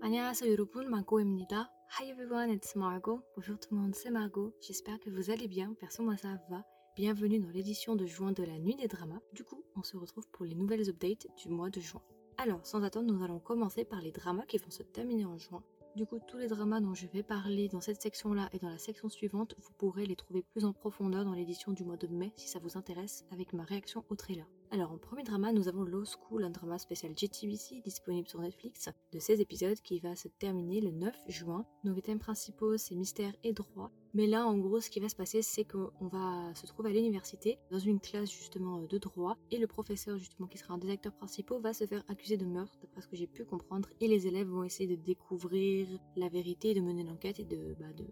안녕하세요 여러분, Margot입니다. Hi everyone, it's Margot. Bonjour tout le monde, c'est Margot. J'espère que vous allez bien, perso moi ça va. Bienvenue dans l'édition de juin de la Nuit des Dramas. Du coup, on se retrouve pour les nouvelles updates du mois de juin. Alors, sans attendre, nous allons commencer par les dramas qui vont se terminer en juin. Du coup, tous les dramas dont je vais parler dans cette section-là et dans la section suivante, vous pourrez les trouver plus en profondeur dans l'édition du mois de mai si ça vous intéresse avec ma réaction au trailer. Alors en premier drama, nous avons Law School, un drama spécial JTBC disponible sur Netflix de 16 épisodes qui va se terminer le 9 juin. Nos thèmes principaux, c'est mystère et droit. Mais là, en gros, ce qui va se passer, c'est qu'on va se trouver à l'université, dans une classe justement de droit, et le professeur justement qui sera un des acteurs principaux va se faire accuser de meurtre, d'après ce que j'ai pu comprendre, et les élèves vont essayer de découvrir la vérité, de mener l'enquête et de, bah, de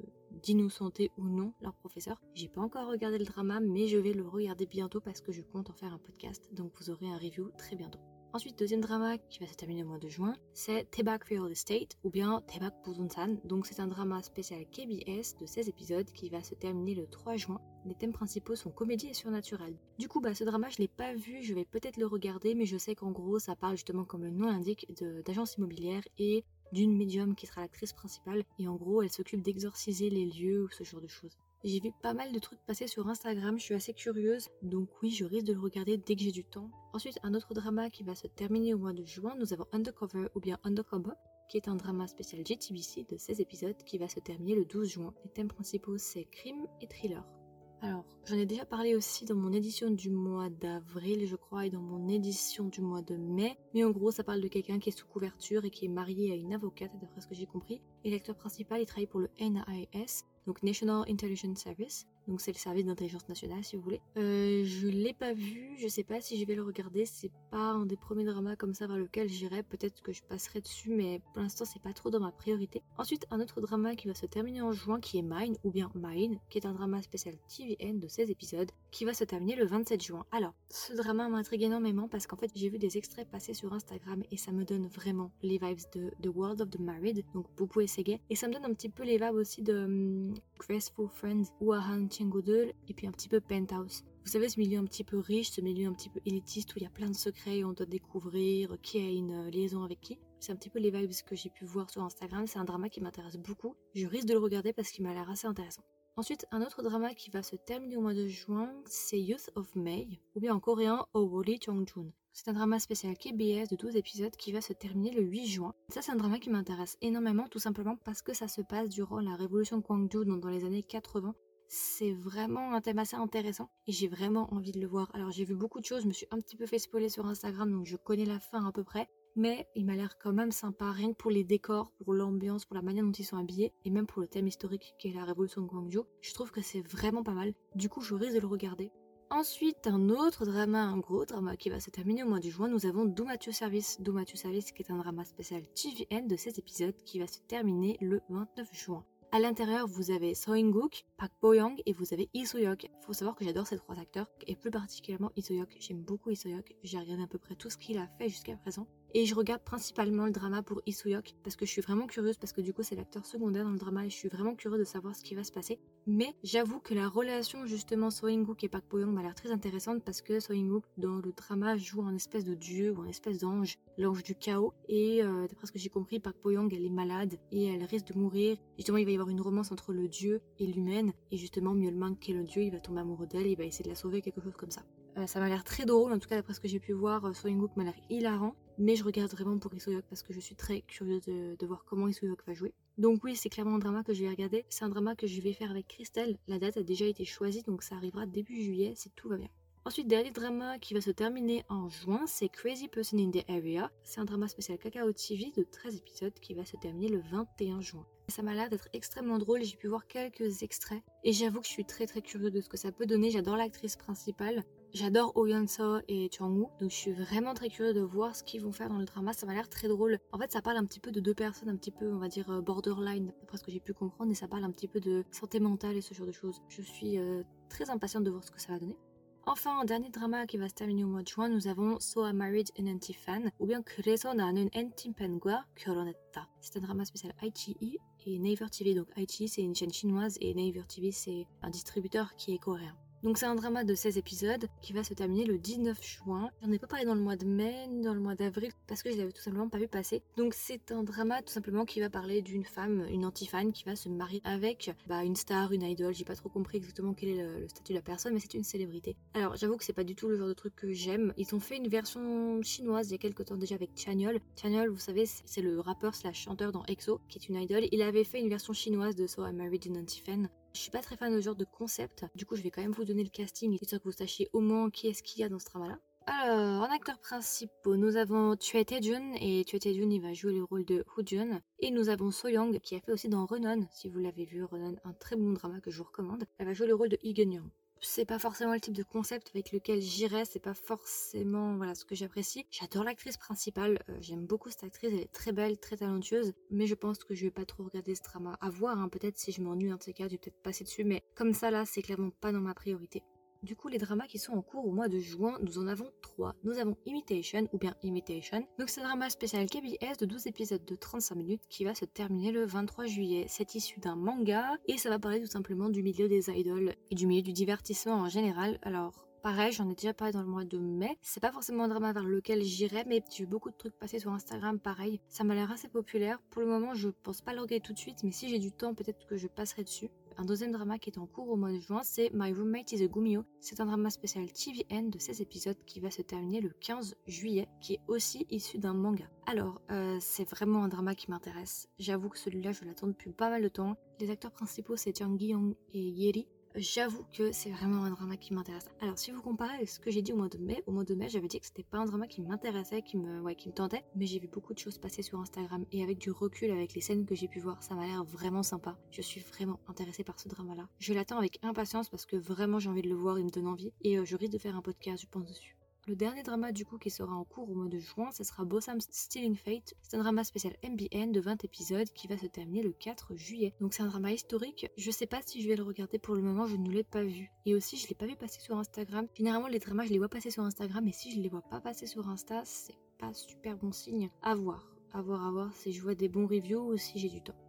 d'innocenter ou non leur professeur. J'ai pas encore regardé le drama, mais je vais le regarder bientôt parce que je compte en faire un podcast, donc vous aurez un review très bientôt. Ensuite, deuxième drama qui va se terminer au mois de juin, c'est Tebak Real Estate ou bien Tebak San. Donc c'est un drama spécial KBS de 16 épisodes qui va se terminer le 3 juin. Les thèmes principaux sont comédie et surnaturel. Du coup, bah, ce drama, je l'ai pas vu, je vais peut-être le regarder, mais je sais qu'en gros, ça parle justement, comme le nom l'indique, d'agence immobilière et d'une médium qui sera l'actrice principale et en gros elle s'occupe d'exorciser les lieux ou ce genre de choses. J'ai vu pas mal de trucs passer sur Instagram, je suis assez curieuse, donc oui, je risque de le regarder dès que j'ai du temps. Ensuite, un autre drama qui va se terminer au mois de juin, nous avons Undercover ou bien Undercover, qui est un drama spécial JTBC de 16 épisodes qui va se terminer le 12 juin. Les thèmes principaux c'est crime et thriller. Alors, j'en ai déjà parlé aussi dans mon édition du mois d'avril, je crois, et dans mon édition du mois de mai. Mais en gros, ça parle de quelqu'un qui est sous couverture et qui est marié à une avocate, d'après ce que j'ai compris. Et l'acteur principal, il travaille pour le NIS, donc National Intelligence Service donc c'est le service d'intelligence nationale si vous voulez. Euh, je l'ai pas vu, je sais pas si je vais le regarder, c'est pas un des premiers dramas comme ça vers lequel j'irai, peut-être que je passerai dessus, mais pour l'instant c'est pas trop dans ma priorité. Ensuite un autre drama qui va se terminer en juin qui est Mine, ou bien Mine, qui est un drama spécial TVN de 16 épisodes, qui va se terminer le 27 juin. Alors, ce drama m'intrigue énormément parce qu'en fait j'ai vu des extraits passer sur Instagram et ça me donne vraiment les vibes de The World of the Married, donc Boubou et Sege, et ça me donne un petit peu les vibes aussi de um, Graceful Friends ou Ahan et puis un petit peu Penthouse. Vous savez, ce milieu un petit peu riche, ce milieu un petit peu élitiste où il y a plein de secrets et on doit découvrir qui a une euh, liaison avec qui. C'est un petit peu les vibes que j'ai pu voir sur Instagram. C'est un drama qui m'intéresse beaucoup. Je risque de le regarder parce qu'il m'a l'air assez intéressant. Ensuite, un autre drama qui va se terminer au mois de juin, c'est Youth of May, ou bien en coréen Owori Chongjun. C'est un drama spécial KBS de 12 épisodes qui va se terminer le 8 juin. Ça, c'est un drama qui m'intéresse énormément, tout simplement parce que ça se passe durant la révolution de Gwangju, donc dans les années 80 c'est vraiment un thème assez intéressant et j'ai vraiment envie de le voir. Alors j'ai vu beaucoup de choses, je me suis un petit peu fait spoiler sur Instagram donc je connais la fin à peu près. Mais il m'a l'air quand même sympa, rien que pour les décors, pour l'ambiance, pour la manière dont ils sont habillés, et même pour le thème historique qui est la révolution de Gwangju. Je trouve que c'est vraiment pas mal. Du coup, je risque de le regarder. Ensuite, un autre drama, un gros drama qui va se terminer au mois de juin, nous avons Do Matthew Service. Do Matthew Service qui est un drama spécial TVN de 7 épisodes qui va se terminer le 29 juin. À l'intérieur, vous avez So In-guk, Park Bo-young et vous avez Lee So-hyuk. Faut savoir que j'adore ces trois acteurs et plus particulièrement Lee So-hyuk. J'aime beaucoup Lee So-hyuk. J'ai regardé à peu près tout ce qu'il a fait jusqu'à présent. Et je regarde principalement le drama pour So-hyuk parce que je suis vraiment curieuse parce que du coup c'est l'acteur secondaire dans le drama et je suis vraiment curieuse de savoir ce qui va se passer. Mais j'avoue que la relation justement So et Park Bo-young m'a l'air très intéressante parce que So dans le drama joue un espèce de dieu ou un espèce d'ange, l'ange du chaos. Et euh, d'après ce que j'ai compris, Park Bo-young elle est malade et elle risque de mourir. Justement il va y avoir une romance entre le dieu et l'humaine et justement Myeolman qui est le dieu, il va tomber amoureux d'elle, il va essayer de la sauver, quelque chose comme ça. Euh, ça m'a l'air très drôle, en tout cas d'après ce que j'ai pu voir, euh, In-guk m'a l'air hilarant. Mais je regarde vraiment pour Isoyok parce que je suis très curieuse de, voir comment Isoyok va jouer. Donc oui, c'est clairement un drama que je vais regarder. C'est un drama que je vais faire avec Christelle. La date a déjà été choisie, donc ça arrivera début juillet si tout va bien. Ensuite, dernier drama qui va se terminer en juin, c'est Crazy Person in the Area. C'est un drama spécial Kakao TV de 13 épisodes qui va se terminer le 21 juin. Ça m'a l'air d'être extrêmement drôle, j'ai pu voir quelques extraits et j'avoue que je suis très très curieuse de ce que ça peut donner. J'adore l'actrice principale, J'adore Oh So et Chang-woo, donc je suis vraiment très curieuse de voir ce qu'ils vont faire dans le drama. Ça m'a l'air très drôle. En fait, ça parle un petit peu de deux personnes, un petit peu, on va dire, euh, borderline, d'après ce que j'ai pu comprendre, et ça parle un petit peu de santé mentale et ce genre de choses. Je suis euh, très impatiente de voir ce que ça va donner. Enfin, un dernier drama qui va se terminer au mois de juin, nous avons So I Married an Anti-Fan, ou bien 그래서 나는 Anti-Fan과 결혼했다. C'est un drama spécial ITE et Naver TV. Donc ITE c'est une chaîne chinoise et Naver TV c'est un distributeur qui est coréen. Donc c'est un drama de 16 épisodes qui va se terminer le 19 juin. J'en ai pas parlé dans le mois de mai dans le mois d'avril parce que je l'avais tout simplement pas vu passer. Donc c'est un drama tout simplement qui va parler d'une femme, une anti-fan qui va se marier avec bah, une star, une idol. J'ai pas trop compris exactement quel est le, statut de la personne, mais c'est une célébrité. Alors j'avoue que c'est pas du tout le genre de truc que j'aime. Ils ont fait une version chinoise il y a quelques temps déjà avec Chanyeol. Chanyeol, vous savez, c'est le rappeur slash chanteur dans EXO qui est une idol. Il avait fait une version chinoise de So I Married an Anti-Fan je suis pas très fan de ce genre de concept, du coup je vais quand même vous donner le casting, histoire que vous sachiez au moins qui est-ce qu'il y a dans ce drama-là. Alors, en acteurs principaux, nous avons Choi Tae-jun, et Choi Tae-jun, il va jouer le rôle de Hoo-jun. Et nous avons So Young, qui a fait aussi dans Renan, si vous l'avez vu, Renan, un très bon drama que je vous recommande. Elle va jouer le rôle de Young c'est pas forcément le type de concept avec lequel j'irais, c'est pas forcément voilà ce que j'apprécie. J'adore l'actrice principale, euh, j'aime beaucoup cette actrice, elle est très belle, très talentueuse, mais je pense que je vais pas trop regarder ce drama. À voir, hein, peut-être si je m'ennuie de ces cas, je vais peut-être passer dessus, mais comme ça là, c'est clairement pas dans ma priorité. Du coup, les dramas qui sont en cours au mois de juin, nous en avons trois. Nous avons Imitation ou bien Imitation. Donc c'est un drama spécial KBS de 12 épisodes de 35 minutes qui va se terminer le 23 juillet. C'est issu d'un manga et ça va parler tout simplement du milieu des idols et du milieu du divertissement en général. Alors Pareil, j'en ai déjà parlé dans le mois de mai. C'est pas forcément un drama vers lequel j'irai, mais j'ai vu beaucoup de trucs passer sur Instagram, pareil. Ça m'a l'air assez populaire. Pour le moment, je pense pas le regarder tout de suite, mais si j'ai du temps, peut-être que je passerai dessus. Un deuxième drama qui est en cours au mois de juin, c'est My Roommate is a Gumio. C'est un drama spécial TVN de 16 épisodes qui va se terminer le 15 juillet, qui est aussi issu d'un manga. Alors, euh, c'est vraiment un drama qui m'intéresse. J'avoue que celui-là, je l'attends depuis pas mal de temps. Les acteurs principaux, c'est Jang Gi-young et Yeri j'avoue que c'est vraiment un drama qui m'intéresse. Alors si vous comparez avec ce que j'ai dit au mois de mai, au mois de mai j'avais dit que c'était pas un drama qui m'intéressait, qui me, ouais, qui me tentait, mais j'ai vu beaucoup de choses passer sur Instagram et avec du recul, avec les scènes que j'ai pu voir, ça m'a l'air vraiment sympa. Je suis vraiment intéressée par ce drama-là. Je l'attends avec impatience parce que vraiment j'ai envie de le voir, il me donne envie et euh, je risque de faire un podcast, je pense dessus. Le dernier drama du coup qui sera en cours au mois de juin, ce sera Bossam's Stealing Fate. C'est un drama spécial MBN de 20 épisodes qui va se terminer le 4 juillet. Donc c'est un drama historique. Je sais pas si je vais le regarder pour le moment, je ne l'ai pas vu. Et aussi je l'ai pas vu passer sur Instagram. Généralement les dramas je les vois passer sur Instagram et si je les vois pas passer sur Insta, c'est pas super bon signe. À voir, à voir, à voir si je vois des bons reviews ou si j'ai du temps.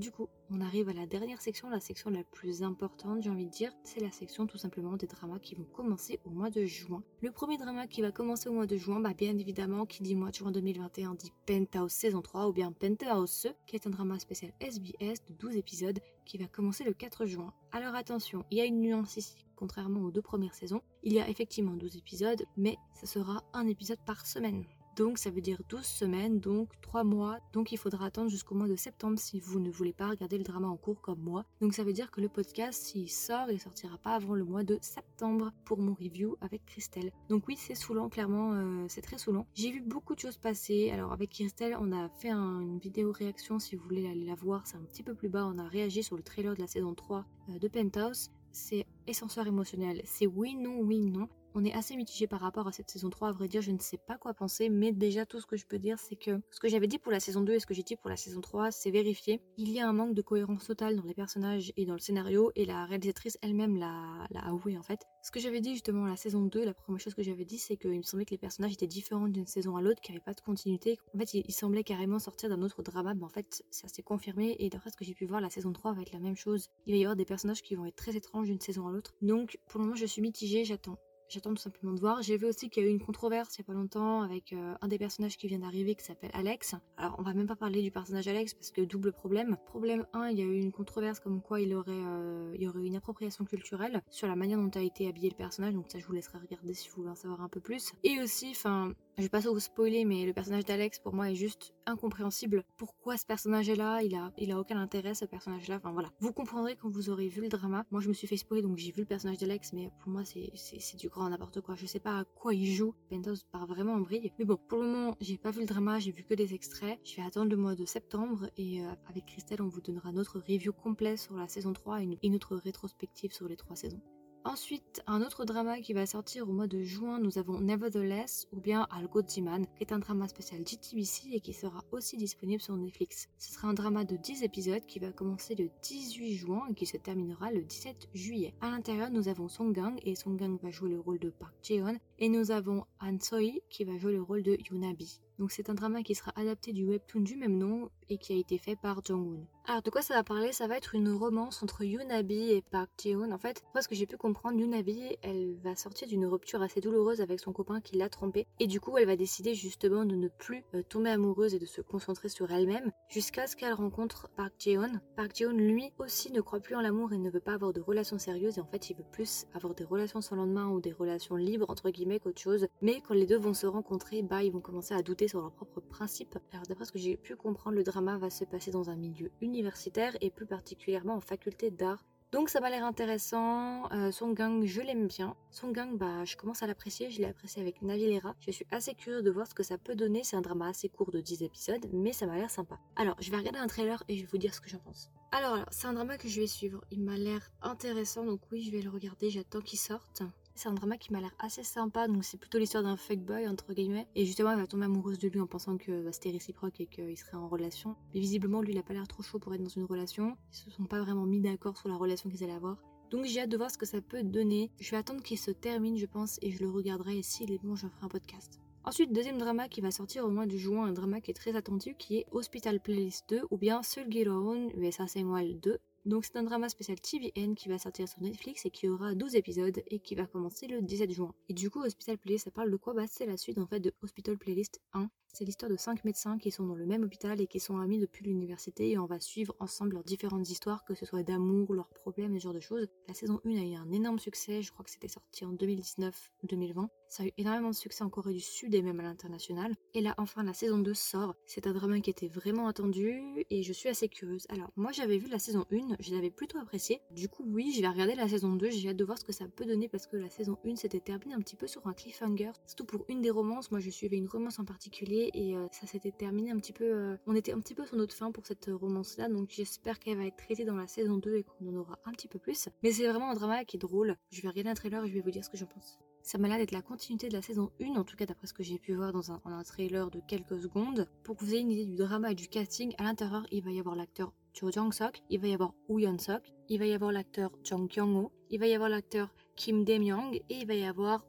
Du coup, on arrive à la dernière section, la section la plus importante, j'ai envie de dire, c'est la section tout simplement des dramas qui vont commencer au mois de juin. Le premier drama qui va commencer au mois de juin, bah bien évidemment, qui dit mois de juin 2021 dit Penthouse saison 3 ou bien Penthouse, qui est un drama spécial SBS de 12 épisodes qui va commencer le 4 juin. Alors attention, il y a une nuance ici, contrairement aux deux premières saisons. Il y a effectivement 12 épisodes, mais ce sera un épisode par semaine. Donc ça veut dire 12 semaines, donc 3 mois. Donc il faudra attendre jusqu'au mois de septembre si vous ne voulez pas regarder le drama en cours comme moi. Donc ça veut dire que le podcast, s'il sort, il sortira pas avant le mois de septembre pour mon review avec Christelle. Donc oui, c'est saoulant, clairement, euh, c'est très saoulant. J'ai vu beaucoup de choses passer. Alors avec Christelle, on a fait une vidéo réaction si vous voulez aller la voir, c'est un petit peu plus bas. On a réagi sur le trailer de la saison 3 euh, de Penthouse c'est ascenseur émotionnel. C'est oui, non, oui, non on est assez mitigé par rapport à cette saison 3. À vrai dire, je ne sais pas quoi penser, mais déjà tout ce que je peux dire, c'est que ce que j'avais dit pour la saison 2 et ce que j'ai dit pour la saison 3, c'est vérifié. Il y a un manque de cohérence totale dans les personnages et dans le scénario, et la réalisatrice elle-même l'a avoué en fait. Ce que j'avais dit justement la saison 2, la première chose que j'avais dit, c'est qu'il me semblait que les personnages étaient différents d'une saison à l'autre, qu'il n'y avait pas de continuité. En fait, il, semblait carrément sortir d'un autre drama, mais en fait, ça s'est confirmé, et d'après ce que j'ai pu voir, la saison 3 va être la même chose. Il va y avoir des personnages qui vont être très étranges d'une saison à l'autre. Donc, pour le moment, je suis mitigée, j'attends. J'attends tout simplement de voir. J'ai vu aussi qu'il y a eu une controverse il y a pas longtemps avec euh, un des personnages qui vient d'arriver qui s'appelle Alex. Alors on va même pas parler du personnage Alex parce que double problème. Problème 1, il y a eu une controverse comme quoi il aurait, euh, il y aurait une appropriation culturelle sur la manière dont a été habillé le personnage. Donc ça je vous laisserai regarder si vous voulez en savoir un peu plus. Et aussi, enfin, je vais pas vous spoiler, mais le personnage d'Alex pour moi est juste incompréhensible. Pourquoi ce personnage est là Il a, aucun intérêt ce personnage-là? Enfin voilà. Vous comprendrez quand vous aurez vu le drama. Moi je me suis fait spoiler donc j'ai vu le personnage d'Alex, mais pour moi c'est du grand n'importe quoi. Je sais pas à quoi il joue. Penthouse part vraiment en brille. Mais bon, pour le moment j'ai pas vu le drama, j'ai vu que des extraits. Je vais attendre le mois de septembre et euh, avec Christelle on vous donnera notre review complet sur la saison 3 et une autre rétrospective sur les trois saisons. Ensuite, un autre drama qui va sortir au mois de juin, nous avons Nevertheless ou bien Algo Jiman, qui est un drama spécial GTBC et qui sera aussi disponible sur Netflix. Ce sera un drama de 10 épisodes qui va commencer le 18 juin et qui se terminera le 17 juillet. À l'intérieur, nous avons Song Gang et Song Gang va jouer le rôle de Park Jeon et nous avons Han Soi qui va jouer le rôle de Yunabi. Donc c'est un drama qui sera adapté du webtoon du même nom et qui a été fait par Jong-woon. Alors de quoi ça va parler? Ça va être une romance entre Yunabi et Park Ji-hoon. En fait, moi ce que j'ai pu comprendre, Yunabi, elle va sortir d'une rupture assez douloureuse avec son copain qui l'a trompée et du coup elle va décider justement de ne plus euh, tomber amoureuse et de se concentrer sur elle-même jusqu'à ce qu'elle rencontre Park Ji-hoon. Park Ji-hoon lui aussi ne croit plus en l'amour et ne veut pas avoir de relations sérieuses et en fait il veut plus avoir des relations sans lendemain ou des relations libres entre guillemets qu'autre chose. Mais quand les deux vont se rencontrer, bah ils vont commencer à douter sur leurs propres principes. Alors d'après ce que j'ai pu comprendre, le drama va se passer dans un milieu universitaire et plus particulièrement en faculté d'art. Donc ça m'a l'air intéressant. Euh, son gang, je l'aime bien. Son gang, bah, je commence à l'apprécier. Je l'ai apprécié avec Navilera. Je suis assez curieuse de voir ce que ça peut donner. C'est un drama assez court de 10 épisodes, mais ça m'a l'air sympa. Alors, je vais regarder un trailer et je vais vous dire ce que j'en pense. Alors, alors c'est un drama que je vais suivre. Il m'a l'air intéressant, donc oui, je vais le regarder. J'attends qu'il sorte. C'est un drama qui m'a l'air assez sympa, donc c'est plutôt l'histoire d'un fuckboy entre guillemets. Et justement, elle va tomber amoureuse de lui en pensant que bah, c'était réciproque et qu'il serait en relation. Mais visiblement, lui, il a pas l'air trop chaud pour être dans une relation. Ils se sont pas vraiment mis d'accord sur la relation qu'ils allaient avoir. Donc j'ai hâte de voir ce que ça peut donner. Je vais attendre qu'il se termine, je pense, et je le regarderai. Et s'il est bon, j'en ferai un podcast. Ensuite, deuxième drama qui va sortir au mois de juin, un drama qui est très attendu, qui est Hospital Playlist 2 ou bien Seul Giroon USA Samuel 2. Donc c'est un drama spécial TVN qui va sortir sur Netflix et qui aura 12 épisodes et qui va commencer le 17 juin. Et du coup Hospital Playlist ça parle de quoi? Bah c'est la suite en fait de Hospital Playlist 1. C'est l'histoire de 5 médecins qui sont dans le même hôpital et qui sont amis depuis l'université et on va suivre ensemble leurs différentes histoires, que ce soit d'amour, leurs problèmes ce genre de choses. La saison 1 a eu un énorme succès, je crois que c'était sorti en 2019-2020. Ça a eu énormément de succès en Corée du Sud et même à l'international. Et là enfin la saison 2 sort. C'est un drama qui était vraiment attendu et je suis assez curieuse. Alors moi j'avais vu la saison 1, je l'avais plutôt appréciée. Du coup oui, je vais regarder la saison 2, j'ai hâte de voir ce que ça peut donner parce que la saison 1 s'était terminée un petit peu sur un cliffhanger. Surtout pour une des romances, moi je suivais une romance en particulier et euh, ça s'était terminé un petit peu. Euh, on était un petit peu sur notre fin pour cette romance là, donc j'espère qu'elle va être traitée dans la saison 2 et qu'on en aura un petit peu plus. Mais c'est vraiment un drama qui est drôle. Je vais regarder un trailer et je vais vous dire ce que j'en pense. Ça m'a l'air d'être la continuité de la saison 1, en tout cas d'après ce que j'ai pu voir dans un, trailer de quelques secondes. Pour que vous ayez une idée du drama et du casting, à l'intérieur, il va y avoir l'acteur Cho Jong-sok, il va y avoir Woo Yeon-sok, il va y avoir l'acteur Jung Kyung-ho, il va y avoir l'acteur Kim Dae-myung et il va y avoir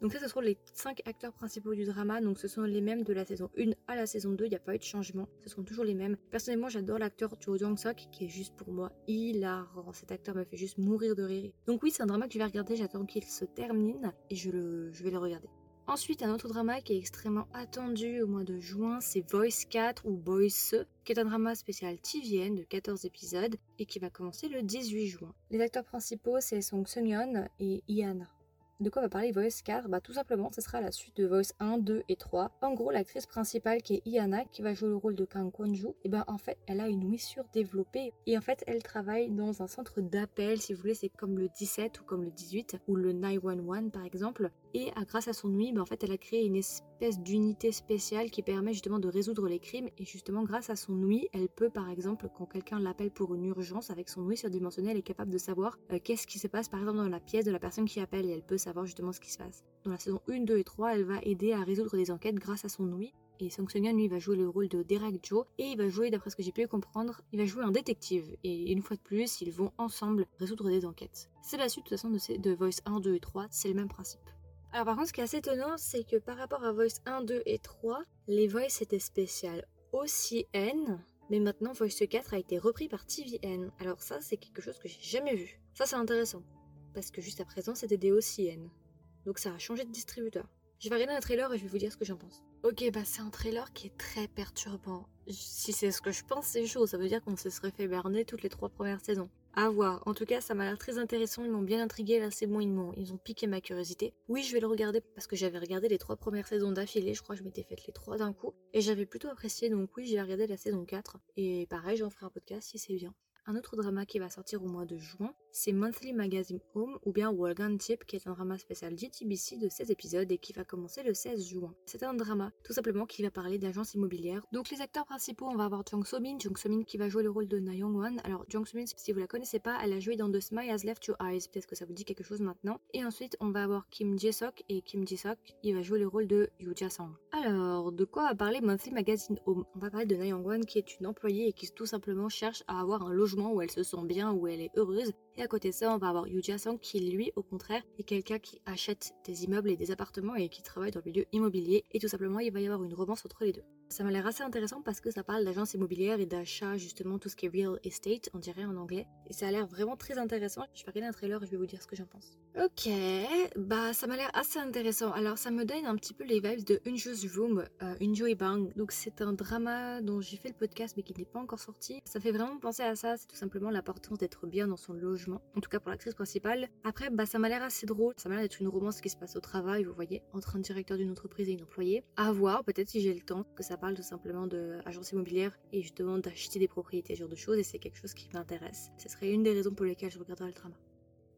donc ça, ce seront les 5 acteurs principaux du drama, donc ce sont les mêmes de la saison 1 à la saison 2, il n'y a pas eu de changement, ce seront toujours les mêmes. Personnellement, j'adore l'acteur Cho Jong-sok, qui est juste pour moi hilarant, cet acteur me fait juste mourir de rire. Donc oui, c'est un drama que je vais regarder, j'attends qu'il se termine, et je, le, je vais le regarder. Ensuite, un autre drama qui est extrêmement attendu au mois de juin, c'est Voice 4 ou Voice, qui est un drama spécial TVN de 14 épisodes et qui va commencer le 18 juin. Les acteurs principaux, c'est Song Seung-yeon et Ian de quoi va parler Voice 4 Bah tout simplement, ce sera la suite de Voice 1, 2 et 3. En gros, l'actrice principale qui est Iana, qui va jouer le rôle de Kang Kwon-ju, et ben en fait, elle a une ouïe développée et en fait, elle travaille dans un centre d'appel, si vous voulez, c'est comme le 17 ou comme le 18 ou le 911 par exemple. Et grâce à son ouïe, ben, en fait, elle a créé une espèce d'unité spéciale qui permet justement de résoudre les crimes et justement grâce à son ouïe, elle peut par exemple quand quelqu'un l'appelle pour une urgence avec son ouïe surdimensionnée, elle est capable de savoir euh, qu'est-ce qui se passe par exemple dans la pièce de la personne qui appelle et elle peut savoir justement ce qui se passe. Dans la saison 1, 2 et 3, elle va aider à résoudre des enquêtes grâce à son ouïe. Et Song seung lui, va jouer le rôle de Derek Joe. Et il va jouer, d'après ce que j'ai pu comprendre, il va jouer un détective. Et une fois de plus, ils vont ensemble résoudre des enquêtes. C'est la suite, de de, Voice 1, 2 et 3. C'est le même principe. Alors par contre, ce qui est assez étonnant, c'est que par rapport à Voice 1, 2 et 3, les voices étaient spéciales aussi N, mais maintenant Voice 4 a été repris par TVN. Alors ça, c'est quelque chose que j'ai jamais vu. Ça, c'est intéressant. Parce que juste à présent, c'était des OCN. Donc ça a changé de distributeur. Je vais regarder un trailer et je vais vous dire ce que j'en pense. Ok, bah c'est un trailer qui est très perturbant. Si c'est ce que je pense, c'est chaud. Ça veut dire qu'on se serait fait berner toutes les trois premières saisons. À voir. En tout cas, ça m'a l'air très intéressant. Ils m'ont bien intrigué. Là, c'est bon, ils m'ont, ils ont piqué ma curiosité. Oui, je vais le regarder parce que j'avais regardé les trois premières saisons d'affilée. Je crois que je m'étais fait les trois d'un coup. Et j'avais plutôt apprécié. Donc oui, j'ai regardé la saison 4. Et pareil, j'en ferai un podcast si c'est bien. Un autre drama qui va sortir au mois de juin, c'est Monthly Magazine Home ou bien Walgan Tip qui est un drama spécial GTBC de 16 épisodes et qui va commencer le 16 juin. C'est un drama tout simplement qui va parler d'agence immobilière. Donc les acteurs principaux, on va avoir Jung So-min, Jung So-min qui va jouer le rôle de Na Young-won. Alors Jung So-min, si vous la connaissez pas, elle a joué dans The Smile Has Left Your Eyes, peut-être que ça vous dit quelque chose maintenant. Et ensuite, on va avoir Kim Jae-sok et Kim Ji-sok, il va jouer le rôle de Yoo Ja-sung. Alors, de quoi va parler Monthly Magazine Home? On va parler de Na Young-won qui est une employée et qui tout simplement cherche à avoir un logement où elle se sent bien, où elle est heureuse. Et à côté de ça, on va avoir Yu Sang qui, lui, au contraire, est quelqu'un qui achète des immeubles et des appartements et qui travaille dans le milieu immobilier. Et tout simplement, il va y avoir une romance entre les deux. Ça m'a l'air assez intéressant parce que ça parle d'agence immobilière et d'achat, justement, tout ce qui est real estate, on dirait en anglais. Et ça a l'air vraiment très intéressant. Je vais regarder un trailer et je vais vous dire ce que j'en pense. Ok, bah ça m'a l'air assez intéressant. Alors ça me donne un petit peu les vibes de Unju's Room, euh, Bang. Donc c'est un drama dont j'ai fait le podcast mais qui n'est pas encore sorti. Ça fait vraiment penser à ça, c'est tout simplement l'importance d'être bien dans son logement. En tout cas pour l'actrice principale. Après, bah ça m'a l'air assez drôle. Ça m'a l'air d'être une romance qui se passe au travail, vous voyez, entre un directeur d'une entreprise et une employée. À voir, peut-être si j'ai le temps, que ça parle tout simplement d'agence immobilière et justement d'acheter des propriétés, ce genre de choses, et c'est quelque chose qui m'intéresse. Ce serait une des raisons pour lesquelles je regarderai le drama.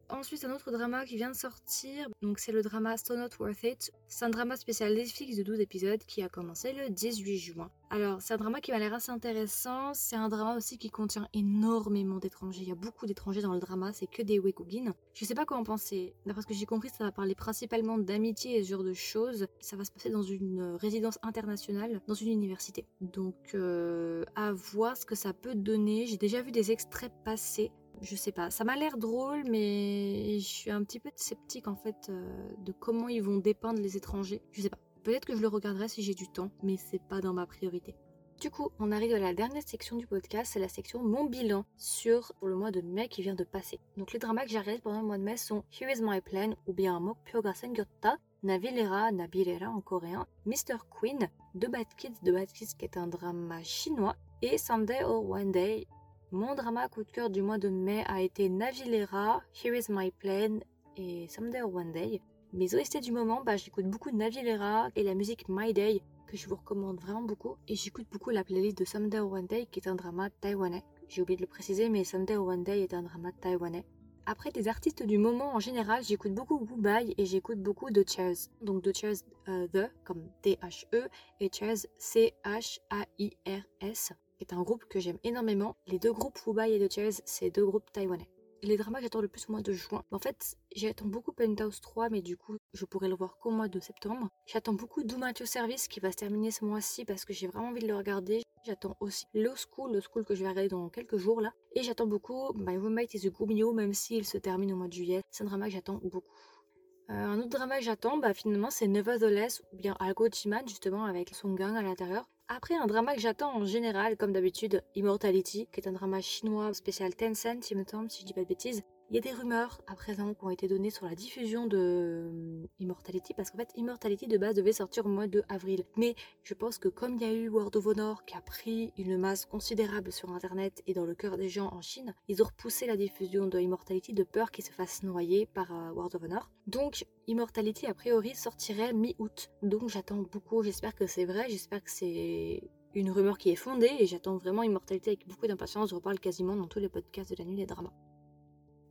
Ensuite, un autre drama qui vient de sortir, donc c'est le drama So Not Worth It. C'est un drama spécial Netflix de 12 épisodes qui a commencé le 18 juin. Alors, c'est un drama qui m'a l'air assez intéressant. C'est un drama aussi qui contient énormément d'étrangers. Il y a beaucoup d'étrangers dans le drama, c'est que des Wekugin. Je sais pas quoi en penser. D'après ce que j'ai compris, ça va parler principalement d'amitié et ce genre de choses. Ça va se passer dans une résidence internationale, dans une université. Donc, euh, à voir ce que ça peut donner. J'ai déjà vu des extraits passés. Je sais pas, ça m'a l'air drôle, mais je suis un petit peu sceptique en fait euh, de comment ils vont dépeindre les étrangers. Je sais pas. Peut-être que je le regarderai si j'ai du temps, mais c'est pas dans ma priorité. Du coup, on arrive à la dernière section du podcast, c'est la section mon bilan sur le mois de mai qui vient de passer. Donc les dramas que j'ai pendant le mois de mai sont Here is my plan ou bien Mokpyoga Sengyotta, Navilera, Nabilera en coréen, Mr. Queen, The Bad Kids, The Bad Kids qui est un drama chinois, et Someday or One Day mon drama coup de cœur du mois de mai a été Navilera, Here is my plan et Someday or One Day. Mes OST du moment, bah, j'écoute beaucoup Navilera et la musique My Day que je vous recommande vraiment beaucoup. Et j'écoute beaucoup la playlist de Someday or One Day qui est un drama taïwanais. J'ai oublié de le préciser, mais Someday or One Day est un drama taïwanais. Après des artistes du moment en général, j'écoute beaucoup Wubai et j'écoute beaucoup The Chairs. Donc The Chairs, euh, The comme T-H-E et Chairs C-H-A-I-R-S est un groupe que j'aime énormément. Les deux groupes Fubai et The Chairs, c'est deux groupes taïwanais. Les dramas que j'attends le plus au mois de juin. En fait, j'attends beaucoup Penthouse 3, mais du coup, je pourrais le voir qu'au mois de septembre. J'attends beaucoup Do Service qui va se terminer ce mois-ci parce que j'ai vraiment envie de le regarder. J'attends aussi Low School, Low School que je vais regarder dans quelques jours là. Et j'attends beaucoup My Roommate is a Gumio, même s'il se termine au mois de juillet. C'est un drama que j'attends beaucoup. Euh, un autre drama que j'attends, bah, finalement, c'est Nevertheless, ou bien Algo Chiman, justement, avec son gang à l'intérieur. Après, un drama que j'attends en général, comme d'habitude, Immortality, qui est un drama chinois spécial Tencent, me semble, si je dis pas de bêtises. Il y a des rumeurs à présent qui ont été données sur la diffusion de euh, Immortality parce qu'en fait Immortality de base devait sortir au mois de avril. Mais je pense que comme il y a eu World of Honor qui a pris une masse considérable sur internet et dans le cœur des gens en Chine, ils ont repoussé la diffusion de Immortality de peur qu'il se fasse noyer par euh, World of Honor. Donc Immortality a priori sortirait mi-août. Donc j'attends beaucoup, j'espère que c'est vrai, j'espère que c'est une rumeur qui est fondée et j'attends vraiment Immortality avec beaucoup d'impatience. Je reparle quasiment dans tous les podcasts de la nuit des dramas.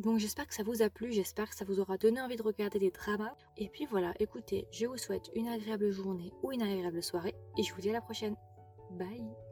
Donc j'espère que ça vous a plu, j'espère que ça vous aura donné envie de regarder des dramas. Et puis voilà, écoutez, je vous souhaite une agréable journée ou une agréable soirée et je vous dis à la prochaine. Bye